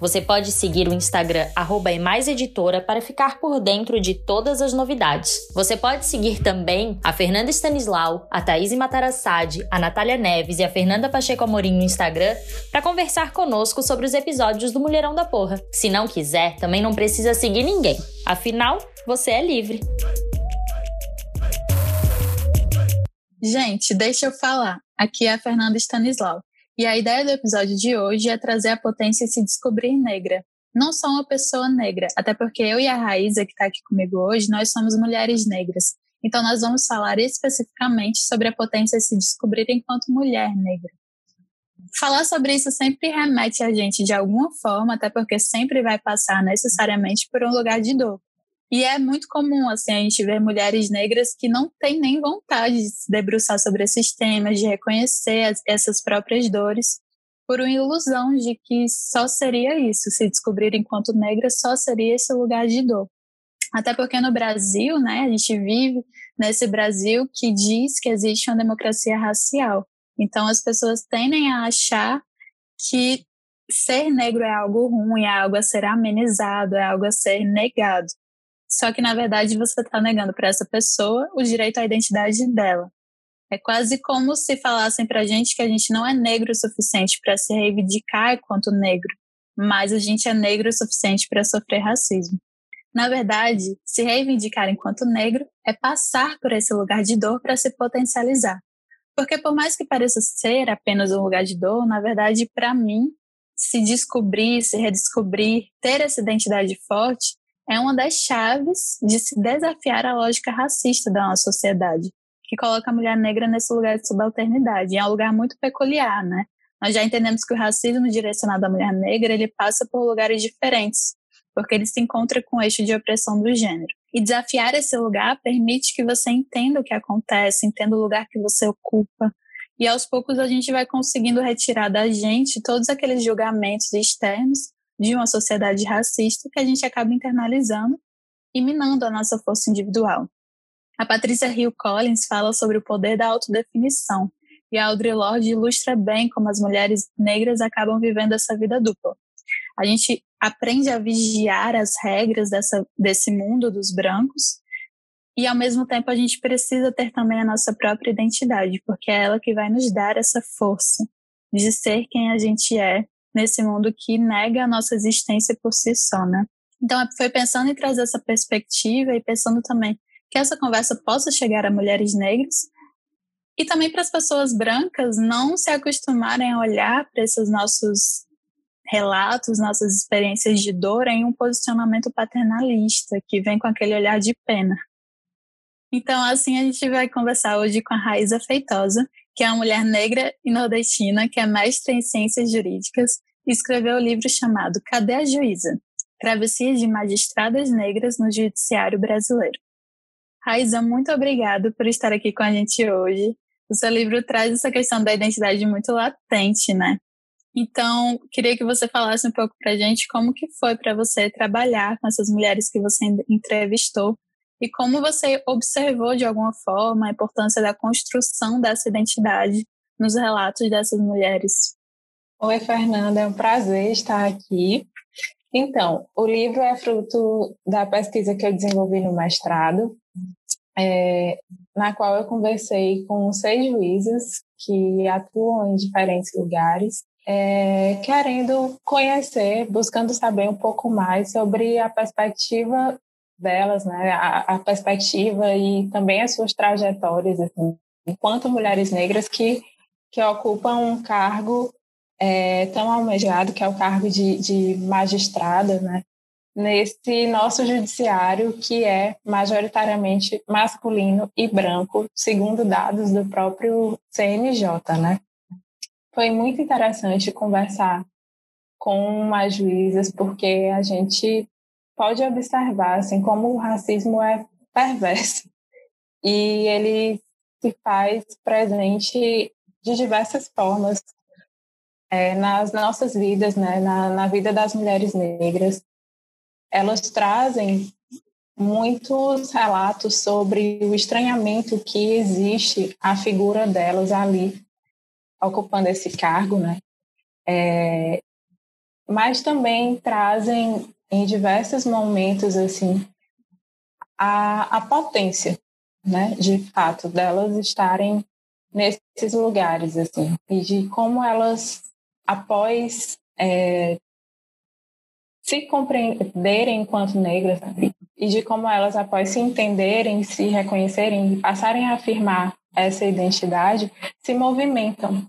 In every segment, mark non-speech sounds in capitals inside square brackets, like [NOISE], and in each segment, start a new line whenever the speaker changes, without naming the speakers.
Você pode seguir o Instagram @emaiseditora para ficar por dentro de todas as novidades. Você pode seguir também a Fernanda Stanislau, a Thaís Matarassade, a Natália Neves e a Fernanda Pacheco Amorim no Instagram para conversar conosco sobre os episódios do Mulherão da Porra. Se não quiser, também não precisa seguir ninguém. Afinal, você é livre.
Gente, deixa eu falar. Aqui é a Fernanda Stanislau. E a ideia do episódio de hoje é trazer a potência e se descobrir negra. Não só uma pessoa negra, até porque eu e a Raíza, que está aqui comigo hoje, nós somos mulheres negras. Então, nós vamos falar especificamente sobre a potência de se descobrir enquanto mulher negra. Falar sobre isso sempre remete a gente de alguma forma, até porque sempre vai passar necessariamente por um lugar de dor. E é muito comum, assim, a gente ver mulheres negras que não têm nem vontade de se debruçar sobre esses temas, de reconhecer as, essas próprias dores, por uma ilusão de que só seria isso, se descobrir enquanto negra só seria esse lugar de dor. Até porque no Brasil, né, a gente vive nesse Brasil que diz que existe uma democracia racial. Então as pessoas tendem a achar que ser negro é algo ruim, é algo a ser amenizado, é algo a ser negado. Só que, na verdade, você está negando para essa pessoa o direito à identidade dela. É quase como se falassem para a gente que a gente não é negro o suficiente para se reivindicar enquanto negro, mas a gente é negro o suficiente para sofrer racismo. Na verdade, se reivindicar enquanto negro é passar por esse lugar de dor para se potencializar. Porque, por mais que pareça ser apenas um lugar de dor, na verdade, para mim, se descobrir, se redescobrir, ter essa identidade forte, é uma das chaves de se desafiar a lógica racista da nossa sociedade, que coloca a mulher negra nesse lugar de subalternidade. É um lugar muito peculiar, né? Nós já entendemos que o racismo direcionado à mulher negra, ele passa por lugares diferentes, porque ele se encontra com o eixo de opressão do gênero. E desafiar esse lugar permite que você entenda o que acontece, entenda o lugar que você ocupa, e aos poucos a gente vai conseguindo retirar da gente todos aqueles julgamentos externos de uma sociedade racista que a gente acaba internalizando e minando a nossa força individual. A Patrícia Hill Collins fala sobre o poder da autodefinição e a Audre Lorde ilustra bem como as mulheres negras acabam vivendo essa vida dupla. A gente aprende a vigiar as regras dessa, desse mundo dos brancos e ao mesmo tempo a gente precisa ter também a nossa própria identidade, porque é ela que vai nos dar essa força de ser quem a gente é nesse mundo que nega a nossa existência por si só, né? Então, foi pensando em trazer essa perspectiva e pensando também que essa conversa possa chegar a mulheres negras e também para as pessoas brancas não se acostumarem a olhar para esses nossos relatos, nossas experiências de dor em um posicionamento paternalista que vem com aquele olhar de pena. Então, assim, a gente vai conversar hoje com a Raíza Feitosa, que é uma mulher negra e nordestina, que é mestre em ciências jurídicas, escreveu o um livro chamado Cadê a Juíza? Travessias de Magistradas Negras no Judiciário Brasileiro. Raíza, muito obrigada por estar aqui com a gente hoje. O seu livro traz essa questão da identidade muito latente, né? Então, queria que você falasse um pouco para a gente como que foi para você trabalhar com essas mulheres que você entrevistou e como você observou de alguma forma a importância da construção dessa identidade nos relatos dessas mulheres.
Oi, Fernanda, é um prazer estar aqui. Então, o livro é fruto da pesquisa que eu desenvolvi no mestrado, é, na qual eu conversei com seis juízas que atuam em diferentes lugares, é, querendo conhecer, buscando saber um pouco mais sobre a perspectiva delas, né, a, a perspectiva e também as suas trajetórias, assim, enquanto mulheres negras que, que ocupam um cargo é, tão almejado, que é o cargo de, de magistrada, né, nesse nosso judiciário que é majoritariamente masculino e branco, segundo dados do próprio CNJ, né. Foi muito interessante conversar com as juízas, porque a gente pode observar assim como o racismo é perverso e ele se faz presente de diversas formas é, nas nossas vidas, né, na, na vida das mulheres negras. Elas trazem muitos relatos sobre o estranhamento que existe a figura delas ali ocupando esse cargo, né? É, mas também trazem em diversos momentos assim a, a potência, né, de fato delas estarem nesses lugares assim e de como elas após é, se compreenderem enquanto negras e de como elas após se entenderem, se reconhecerem e passarem a afirmar essa identidade, se movimentam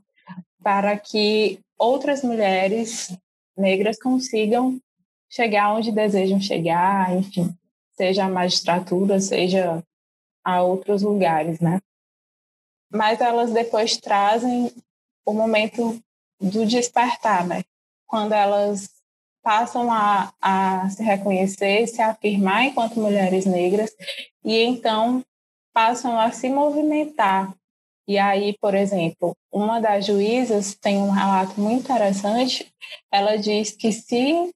para que outras mulheres negras consigam chegar onde desejam chegar, enfim, seja a magistratura, seja a outros lugares, né? Mas elas depois trazem o momento do despertar, né? Quando elas passam a, a se reconhecer, se afirmar enquanto mulheres negras e então passam a se movimentar. E aí, por exemplo, uma das juízas tem um relato muito interessante. Ela diz que se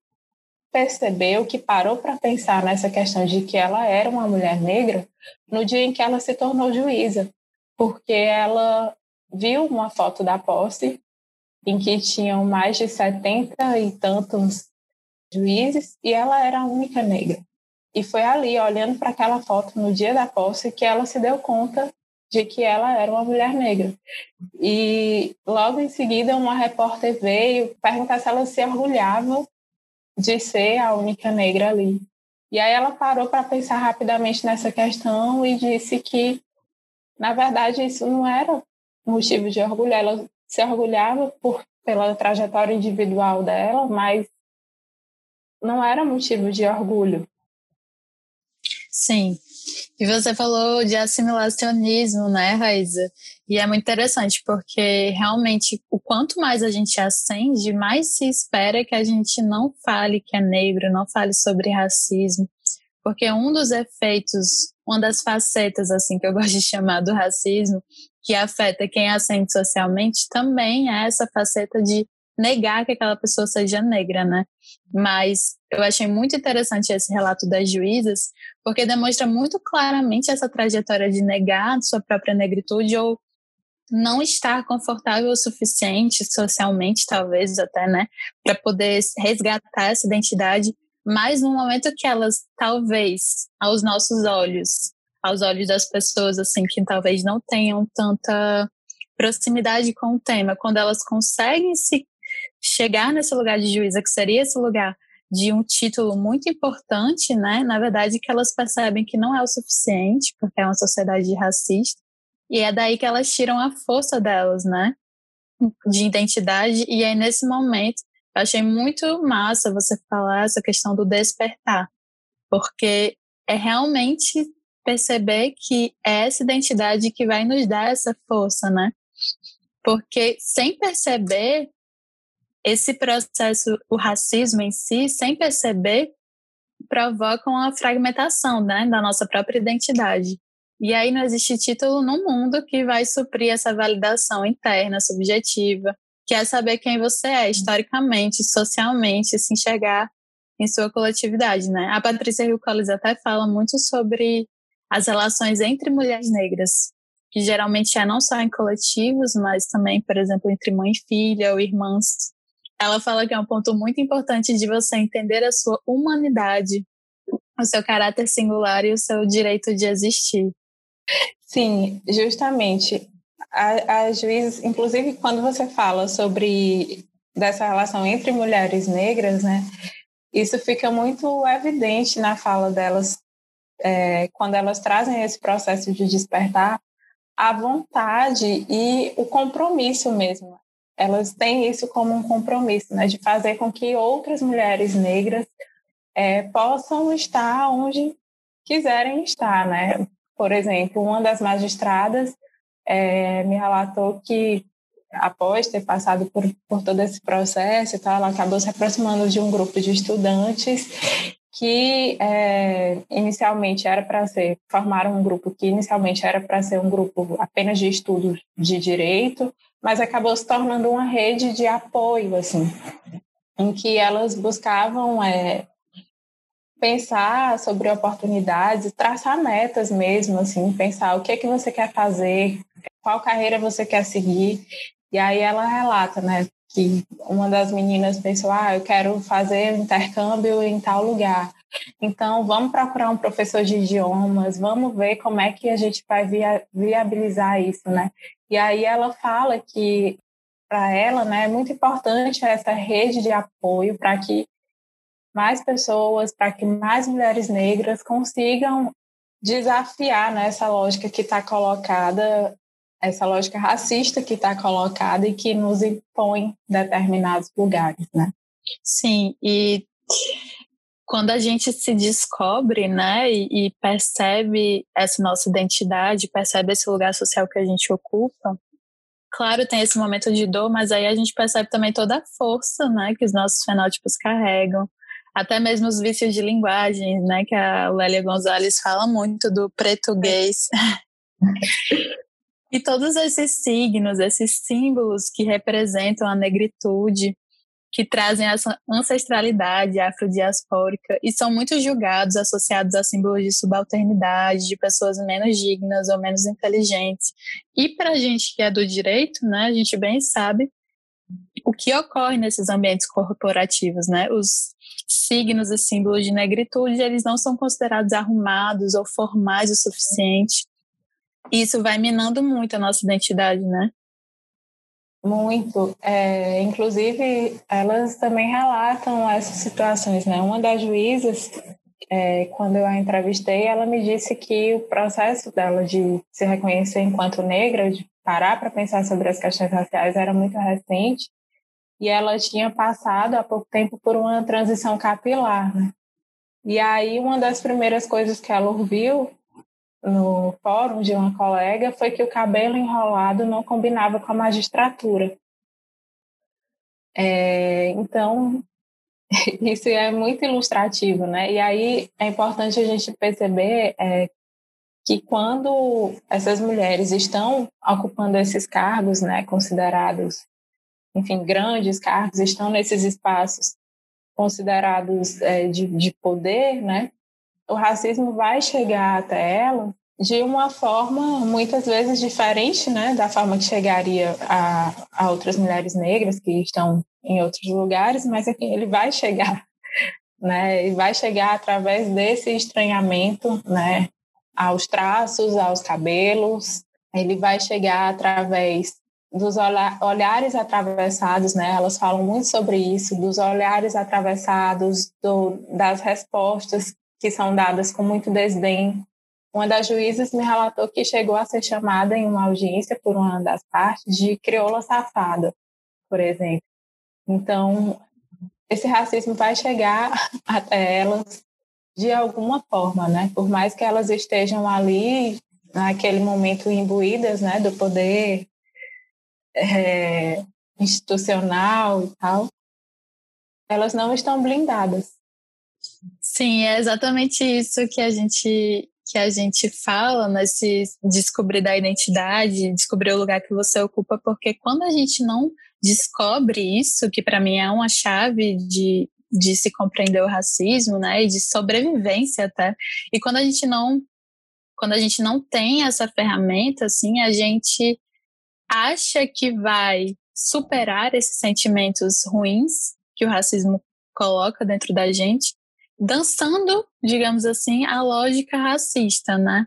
percebeu, que parou para pensar nessa questão de que ela era uma mulher negra no dia em que ela se tornou juíza, porque ela viu uma foto da posse em que tinham mais de 70 e tantos juízes e ela era a única negra. E foi ali, olhando para aquela foto no dia da posse, que ela se deu conta de que ela era uma mulher negra. E logo em seguida, uma repórter veio perguntar se ela se orgulhava de ser a única negra ali. E aí ela parou para pensar rapidamente nessa questão e disse que, na verdade, isso não era motivo de orgulho. Ela se orgulhava por, pela trajetória individual dela, mas não era motivo de orgulho.
Sim. E você falou de assimilacionismo, né, Raíza? E é muito interessante, porque realmente o quanto mais a gente acende, mais se espera que a gente não fale que é negro, não fale sobre racismo. Porque um dos efeitos, uma das facetas, assim, que eu [LAUGHS] gosto de chamar do racismo, que afeta quem ascende socialmente, também é essa faceta de negar que aquela pessoa seja negra, né? Mas eu achei muito interessante esse relato das juízas, porque demonstra muito claramente essa trajetória de negar sua própria negritude ou não estar confortável o suficiente socialmente, talvez até, né, para poder resgatar essa identidade, mas no momento que elas, talvez, aos nossos olhos, aos olhos das pessoas, assim, que talvez não tenham tanta proximidade com o tema, quando elas conseguem se chegar nesse lugar de juíza, que seria esse lugar de um título muito importante, né? Na verdade, que elas percebem que não é o suficiente, porque é uma sociedade racista, e é daí que elas tiram a força delas, né? De identidade, e aí nesse momento, eu achei muito massa você falar essa questão do despertar, porque é realmente perceber que é essa identidade que vai nos dar essa força, né? Porque sem perceber, esse processo, o racismo em si, sem perceber, provoca uma fragmentação né, da nossa própria identidade. E aí não existe título no mundo que vai suprir essa validação interna, subjetiva, que é saber quem você é historicamente, socialmente, se enxergar em sua coletividade, né? A Patrícia Hill Collins até fala muito sobre as relações entre mulheres negras, que geralmente é não só em coletivos, mas também, por exemplo, entre mãe e filha ou irmãs ela fala que é um ponto muito importante de você entender a sua humanidade, o seu caráter singular e o seu direito de existir.
Sim, justamente. As juízes, inclusive quando você fala sobre dessa relação entre mulheres negras, né, isso fica muito evidente na fala delas é, quando elas trazem esse processo de despertar a vontade e o compromisso mesmo elas têm isso como um compromisso, né, de fazer com que outras mulheres negras é, possam estar onde quiserem estar, né? Por exemplo, uma das magistradas é, me relatou que após ter passado por, por todo esse processo, ela acabou se aproximando de um grupo de estudantes que é, inicialmente era para ser, formaram um grupo que inicialmente era para ser um grupo apenas de estudos de direito, mas acabou se tornando uma rede de apoio, assim, em que elas buscavam é, pensar sobre oportunidades, traçar metas mesmo, assim, pensar o que é que você quer fazer, qual carreira você quer seguir. E aí ela relata, né, que uma das meninas pensou, ah, eu quero fazer intercâmbio em tal lugar. Então, vamos procurar um professor de idiomas, vamos ver como é que a gente vai viabilizar isso, né? E aí ela fala que para ela, né, é muito importante essa rede de apoio para que mais pessoas, para que mais mulheres negras consigam desafiar né, essa lógica que está colocada, essa lógica racista que está colocada e que nos impõe determinados lugares, né?
Sim, e quando a gente se descobre, né, e, e percebe essa nossa identidade, percebe esse lugar social que a gente ocupa, claro, tem esse momento de dor, mas aí a gente percebe também toda a força, né, que os nossos fenótipos carregam, até mesmo os vícios de linguagem, né, que a Lélia Gonzalez fala muito do português. [LAUGHS] e todos esses signos, esses símbolos que representam a negritude, que trazem essa ancestralidade afrodiaspórica e são muito julgados, associados a símbolos de subalternidade, de pessoas menos dignas ou menos inteligentes. E para a gente que é do direito, né, a gente bem sabe o que ocorre nesses ambientes corporativos, né? Os signos e símbolos de negritude, eles não são considerados arrumados ou formais o suficiente. Isso vai minando muito a nossa identidade, né?
Muito. É, inclusive, elas também relatam essas situações, né? Uma das juízas, é, quando eu a entrevistei, ela me disse que o processo dela de se reconhecer enquanto negra, de parar para pensar sobre as questões raciais, era muito recente e ela tinha passado há pouco tempo por uma transição capilar, né? E aí uma das primeiras coisas que ela ouviu no fórum de uma colega foi que o cabelo enrolado não combinava com a magistratura. É, então, [LAUGHS] isso é muito ilustrativo, né? E aí é importante a gente perceber é, que quando essas mulheres estão ocupando esses cargos, né, considerados enfim, grandes cargos estão nesses espaços considerados é, de, de poder, né? O racismo vai chegar até ela de uma forma muitas vezes diferente, né, da forma que chegaria a, a outras mulheres negras que estão em outros lugares, mas enfim, ele vai chegar, [LAUGHS] né, e vai chegar através desse estranhamento, né, aos traços, aos cabelos, ele vai chegar através dos olhares atravessados, né? Elas falam muito sobre isso, dos olhares atravessados, do, das respostas que são dadas com muito desdém. Uma das juízes me relatou que chegou a ser chamada em uma audiência por uma das partes de crioula safada, por exemplo. Então, esse racismo vai chegar [LAUGHS] até elas de alguma forma, né? Por mais que elas estejam ali naquele momento imbuídas, né, do poder é, institucional e tal, elas não estão blindadas.
Sim, é exatamente isso que a gente que a gente fala nesse descobrir da identidade, descobrir o lugar que você ocupa, porque quando a gente não descobre isso, que para mim é uma chave de, de se compreender o racismo, né, e de sobrevivência até. E quando a gente não quando a gente não tem essa ferramenta, assim, a gente acha que vai superar esses sentimentos ruins que o racismo coloca dentro da gente, dançando, digamos assim, a lógica racista, né?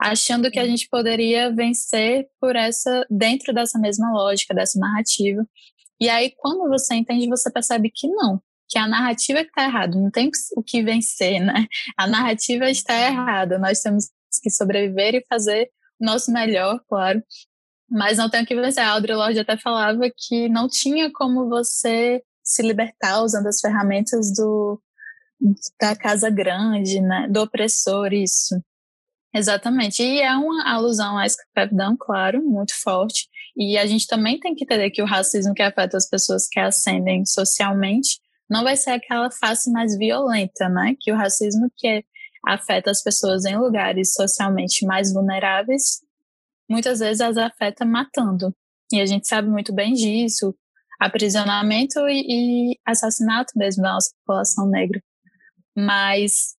Achando que a gente poderia vencer por essa dentro dessa mesma lógica, dessa narrativa. E aí, quando você entende, você percebe que não, que a narrativa está errada, não tem o que vencer, né? A narrativa está errada. Nós temos que sobreviver e fazer o nosso melhor, claro, mas não tem o que vencer. A Audre Lorde até falava que não tinha como você se libertar usando as ferramentas do, da casa grande, né? Do opressor, isso. Exatamente. E é uma alusão à escravidão, claro, muito forte. E a gente também tem que entender que o racismo que afeta as pessoas que ascendem socialmente não vai ser aquela face mais violenta, né? Que o racismo que afeta as pessoas em lugares socialmente mais vulneráveis, muitas vezes as afeta matando. E a gente sabe muito bem disso, aprisionamento e, e assassinato mesmo da nossa população negra. Mas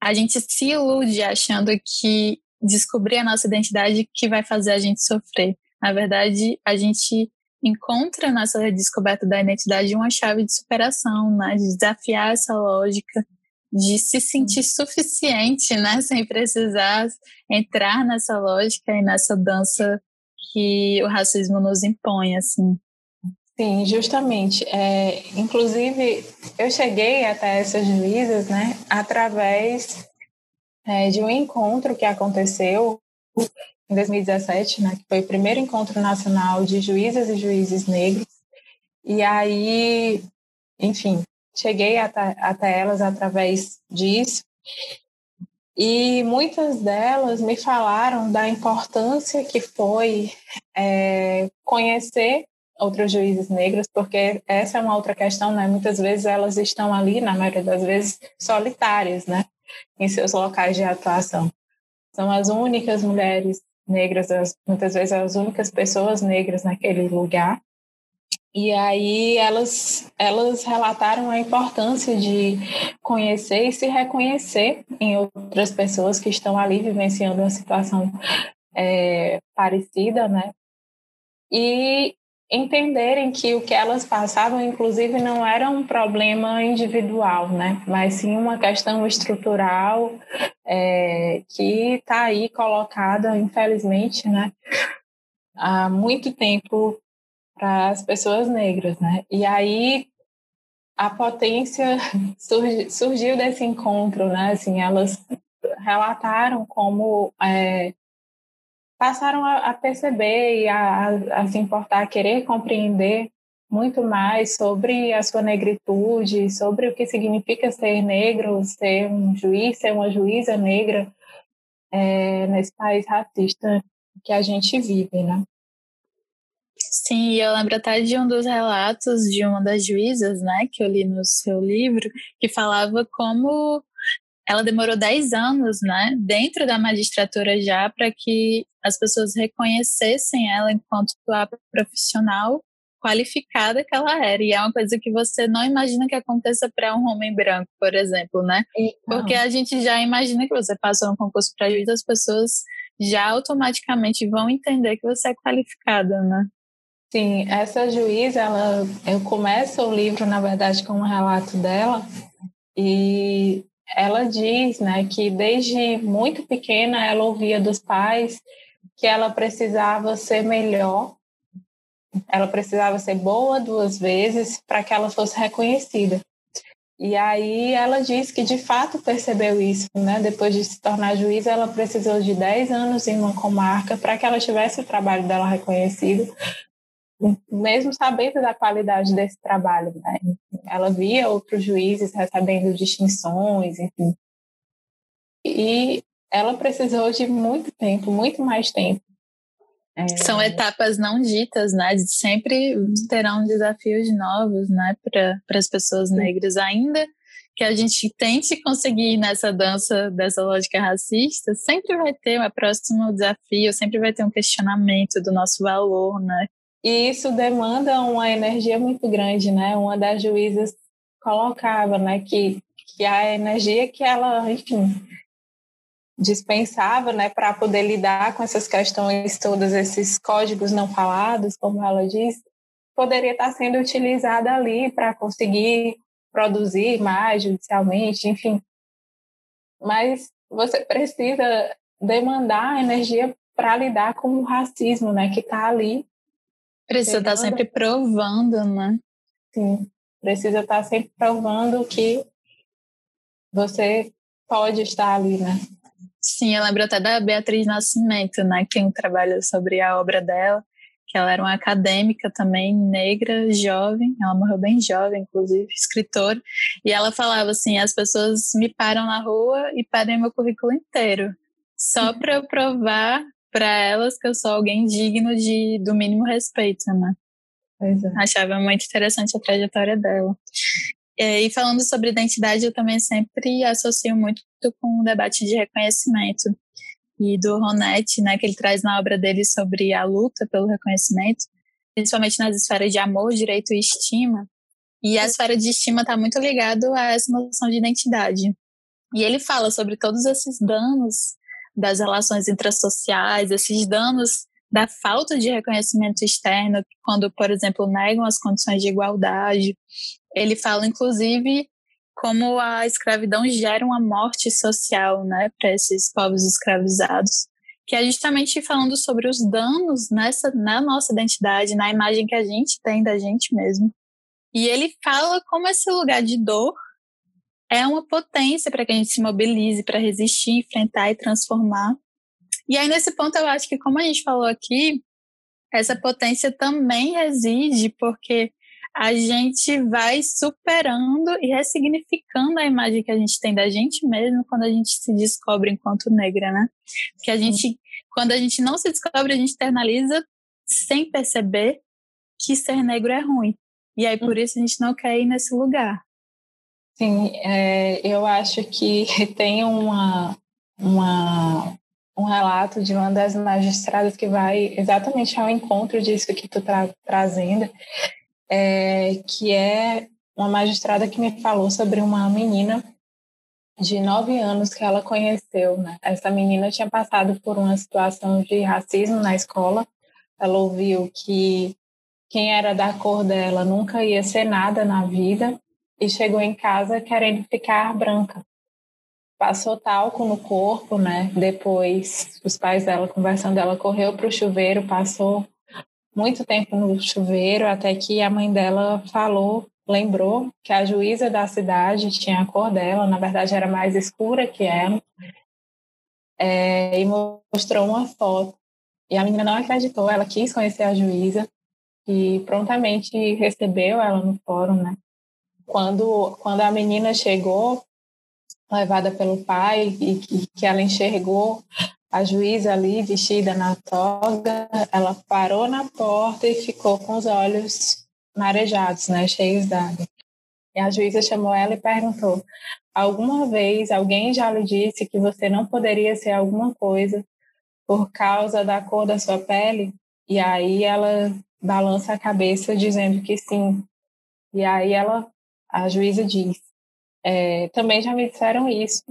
a gente se ilude achando que descobrir a nossa identidade que vai fazer a gente sofrer. Na verdade, a gente encontra nessa descoberta da identidade uma chave de superação, né? De desafiar essa lógica, de se sentir suficiente, né? [LAUGHS] Sem precisar entrar nessa lógica e nessa dança que o racismo nos impõe, assim.
Sim, justamente. É, inclusive, eu cheguei até essas juízas, né, através é, de um encontro que aconteceu em 2017, né, que foi o primeiro encontro nacional de juízas e juízes negros. E aí, enfim, cheguei até, até elas através disso. E muitas delas me falaram da importância que foi é, conhecer outros juízes negros, porque essa é uma outra questão, né? Muitas vezes elas estão ali, na maioria das vezes, solitárias, né? Em seus locais de atuação. São as únicas mulheres negras, as, muitas vezes as únicas pessoas negras naquele lugar. E aí elas, elas relataram a importância de conhecer e se reconhecer em outras pessoas que estão ali vivenciando uma situação é, parecida, né? E entenderem que o que elas passavam, inclusive, não era um problema individual, né? Mas sim uma questão estrutural é, que está aí colocada, infelizmente, né? Há muito tempo para as pessoas negras, né? E aí a potência [LAUGHS] surgi, surgiu desse encontro, né? Assim, elas relataram como é, passaram a, a perceber e a, a, se importar, a querer compreender muito mais sobre a sua negritude, sobre o que significa ser negro, ser um juiz, ser uma juíza negra é, nesse país racista que a gente vive, né?
Sim, eu lembro até de um dos relatos de uma das juízas, né, que eu li no seu livro, que falava como ela demorou 10 anos, né, dentro da magistratura já, para que as pessoas reconhecessem ela enquanto a profissional qualificada que ela era. E é uma coisa que você não imagina que aconteça para um homem branco, por exemplo, né? Então. Porque a gente já imagina que você passou no concurso para juiz, as pessoas já automaticamente vão entender que você é qualificada, né?
Sim, essa juíza, ela, eu começo o livro, na verdade, com um relato dela, e ela diz né, que desde muito pequena ela ouvia dos pais que ela precisava ser melhor, ela precisava ser boa duas vezes para que ela fosse reconhecida. E aí ela diz que de fato percebeu isso, né? Depois de se tornar juíza, ela precisou de 10 anos em uma comarca para que ela tivesse o trabalho dela reconhecido, mesmo sabendo da qualidade desse trabalho. Né? Ela via outros juízes recebendo distinções, enfim. E ela precisou de muito tempo, muito mais tempo.
É... São etapas não ditas, né? Sempre terão desafios novos, né, para as pessoas negras, ainda que a gente tente conseguir nessa dança dessa lógica racista, sempre vai ter um próximo desafio, sempre vai ter um questionamento do nosso valor, né?
E isso demanda uma energia muito grande, né? Uma das juízes colocava, né, que, que a energia que ela, enfim, dispensava, né, para poder lidar com essas questões todas, esses códigos não falados, como ela diz, poderia estar sendo utilizada ali para conseguir produzir mais judicialmente, enfim. Mas você precisa demandar energia para lidar com o racismo, né, que está ali
Precisa estar tá sempre provando, né?
Sim, precisa estar tá sempre provando que você pode estar ali, né?
Sim, eu lembro até da Beatriz Nascimento, né? Que tem um trabalho sobre a obra dela, que ela era uma acadêmica também, negra, jovem, ela morreu bem jovem, inclusive, escritora, e ela falava assim, as pessoas me param na rua e pedem meu currículo inteiro, só para eu provar para elas que eu sou alguém digno de do mínimo respeito, né?
Pois é.
Achava muito interessante a trajetória dela. É, e falando sobre identidade, eu também sempre associo muito com o debate de reconhecimento e do Ronetti, né, que ele traz na obra dele sobre a luta pelo reconhecimento, principalmente nas esferas de amor, direito e estima. E a esfera de estima está muito ligado a essa noção de identidade. E ele fala sobre todos esses danos das relações intrasociais, esses danos da falta de reconhecimento externo, quando, por exemplo, negam as condições de igualdade. Ele fala, inclusive, como a escravidão gera uma morte social, né, para esses povos escravizados, que é justamente falando sobre os danos nessa na nossa identidade, na imagem que a gente tem da gente mesmo. E ele fala como esse lugar de dor é uma potência para que a gente se mobilize para resistir, enfrentar e transformar. E aí nesse ponto eu acho que como a gente falou aqui, essa potência também reside porque a gente vai superando e ressignificando a imagem que a gente tem da gente mesmo quando a gente se descobre enquanto negra, né? Porque a gente, quando a gente não se descobre, a gente internaliza sem perceber que ser negro é ruim. E aí por isso a gente não quer ir nesse lugar.
Sim, é, eu acho que [LAUGHS] tem uma, uma, um relato de uma das magistradas que vai exatamente ao encontro disso que tu está trazendo, é, que é uma magistrada que me falou sobre uma menina de nove anos que ela conheceu. Né? Essa menina tinha passado por uma situação de racismo na escola. Ela ouviu que quem era da cor dela nunca ia ser nada na vida e chegou em casa querendo ficar branca. Passou talco no corpo, né? Depois, os pais dela conversando, ela correu para o chuveiro, passou muito tempo no chuveiro até que a mãe dela falou, lembrou que a juíza da cidade tinha a cor dela, na verdade era mais escura que ela, é, e mostrou uma foto. E a menina não acreditou, ela quis conhecer a juíza e prontamente recebeu ela no fórum, né? Quando, quando a menina chegou, levada pelo pai, e que, que ela enxergou a juíza ali vestida na toga, ela parou na porta e ficou com os olhos marejados, né, cheios d'água. E a juíza chamou ela e perguntou: Alguma vez alguém já lhe disse que você não poderia ser alguma coisa por causa da cor da sua pele? E aí ela balança a cabeça dizendo que sim. E aí ela, a juíza diz: é, Também já me disseram isso,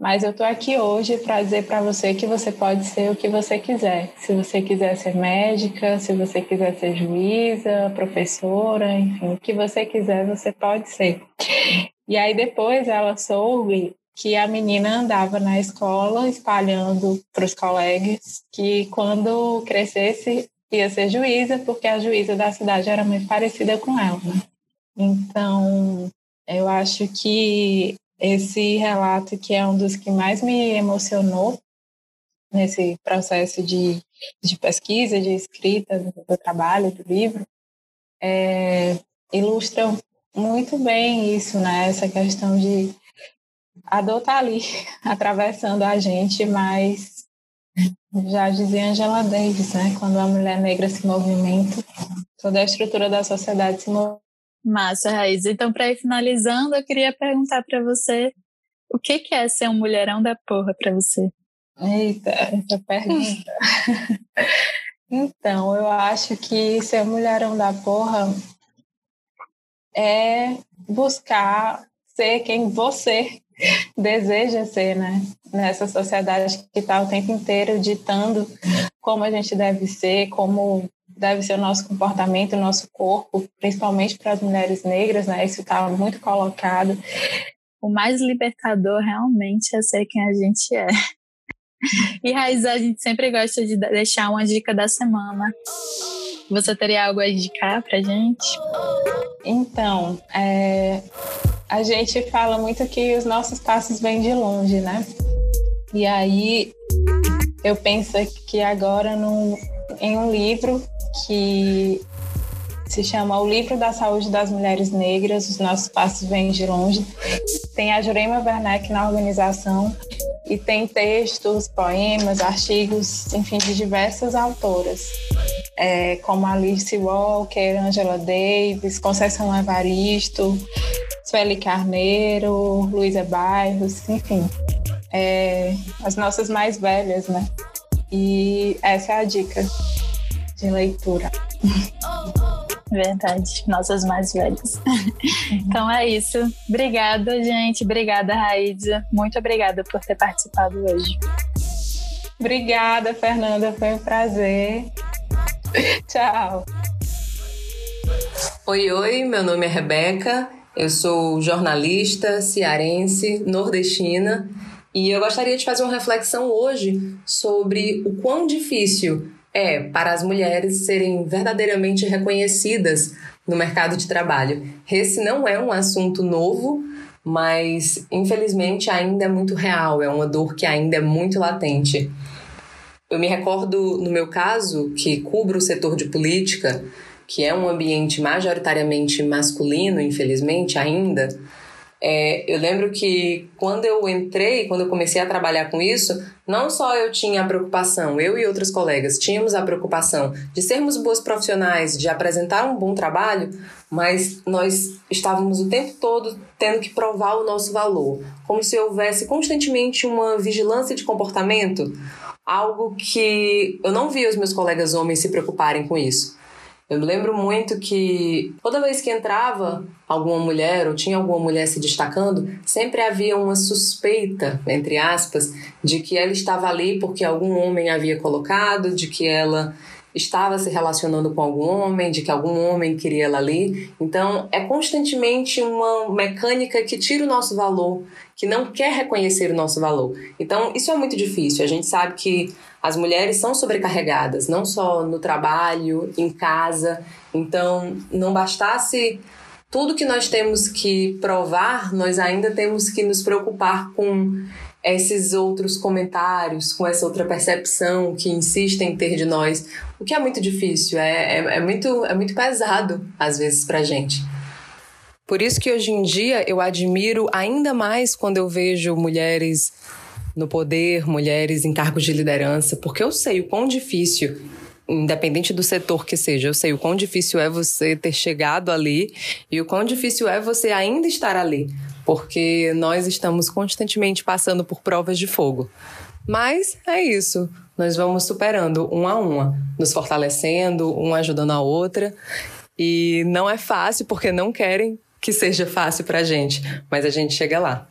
mas eu estou aqui hoje para dizer para você que você pode ser o que você quiser. Se você quiser ser médica, se você quiser ser juíza, professora, enfim, o que você quiser, você pode ser. E aí depois ela soube que a menina andava na escola espalhando para os colegas que quando crescesse ia ser juíza, porque a juíza da cidade era muito parecida com ela. Então, eu acho que esse relato, que é um dos que mais me emocionou nesse processo de, de pesquisa, de escrita do, trabalho, do livro, é, ilustra muito bem isso, né? Essa questão de a dor tá ali, [LAUGHS] atravessando a gente, mas já dizia Angela Davis, né? Quando a mulher negra se movimenta, toda a estrutura da sociedade se movimenta
Massa, Raiz. Então, para ir finalizando, eu queria perguntar para você o que, que é ser um mulherão da porra para você?
Eita, essa pergunta. [LAUGHS] então, eu acho que ser mulherão da porra é buscar ser quem você [LAUGHS] deseja ser, né? Nessa sociedade que está o tempo inteiro ditando como a gente deve ser, como deve ser o nosso comportamento, o nosso corpo, principalmente para as mulheres negras, né? Isso está muito colocado.
O mais libertador realmente é ser quem a gente é. [LAUGHS] E Raiz, a gente sempre gosta de deixar uma dica da semana. Você teria algo a indicar pra gente?
Então, é, a gente fala muito que os nossos passos vêm de longe, né? E aí eu penso que agora num, em um livro que se chama O Livro da Saúde das Mulheres Negras, Os Nossos Passos Vêm de Longe. Tem a Jurema Werneck na organização e tem textos, poemas, artigos, enfim, de diversas autoras, é, como Alice Walker, Angela Davis, Conceição Evaristo, Sueli Carneiro, Luísa Bairros, enfim, é, as nossas mais velhas, né? E essa é a dica de leitura. [LAUGHS]
Verdade, nossas mais velhas. Então é isso. Obrigada, gente. Obrigada, Raíza. Muito obrigada por ter participado hoje.
Obrigada, Fernanda. Foi um prazer. Tchau.
Oi, oi. Meu nome é Rebeca. Eu sou jornalista cearense, nordestina. E eu gostaria de fazer uma reflexão hoje sobre o quão difícil é para as mulheres serem verdadeiramente reconhecidas no mercado de trabalho. Esse não é um assunto novo, mas infelizmente ainda é muito real, é uma dor que ainda é muito latente. Eu me recordo, no meu caso, que cubro o setor de política, que é um ambiente majoritariamente masculino, infelizmente ainda. É, eu lembro que quando eu entrei, quando eu comecei a trabalhar com isso, não só eu tinha a preocupação, eu e outros colegas tínhamos a preocupação de sermos boas profissionais, de apresentar um bom trabalho, mas nós estávamos o tempo todo tendo que provar o nosso valor, como se houvesse constantemente uma vigilância de comportamento, algo que eu não vi os meus colegas homens se preocuparem com isso. Eu lembro muito que toda vez que entrava alguma mulher ou tinha alguma mulher se destacando, sempre havia uma suspeita, entre aspas, de que ela estava ali porque algum homem havia colocado, de que ela estava se relacionando com algum homem, de que algum homem queria ela ali. Então, é constantemente uma mecânica que tira o nosso valor, que não quer reconhecer o nosso valor. Então, isso é muito difícil. A gente sabe que as mulheres são sobrecarregadas, não só no trabalho, em casa. Então, não bastasse tudo que nós temos que provar, nós ainda temos que nos preocupar com esses outros comentários, com essa outra percepção que insistem em ter de nós, o que é muito difícil, é, é, é muito, é muito pesado às vezes pra gente. Por isso que hoje em dia eu admiro ainda mais quando eu vejo mulheres no poder, mulheres em cargos de liderança, porque eu sei o quão difícil independente do setor que seja, eu sei o quão difícil é você ter chegado ali e o quão difícil é você ainda estar ali porque nós estamos constantemente passando por provas de fogo. Mas é isso, nós vamos superando uma a uma, nos fortalecendo, uma ajudando a outra. E não é fácil porque não querem que seja fácil para a gente, mas a gente chega lá.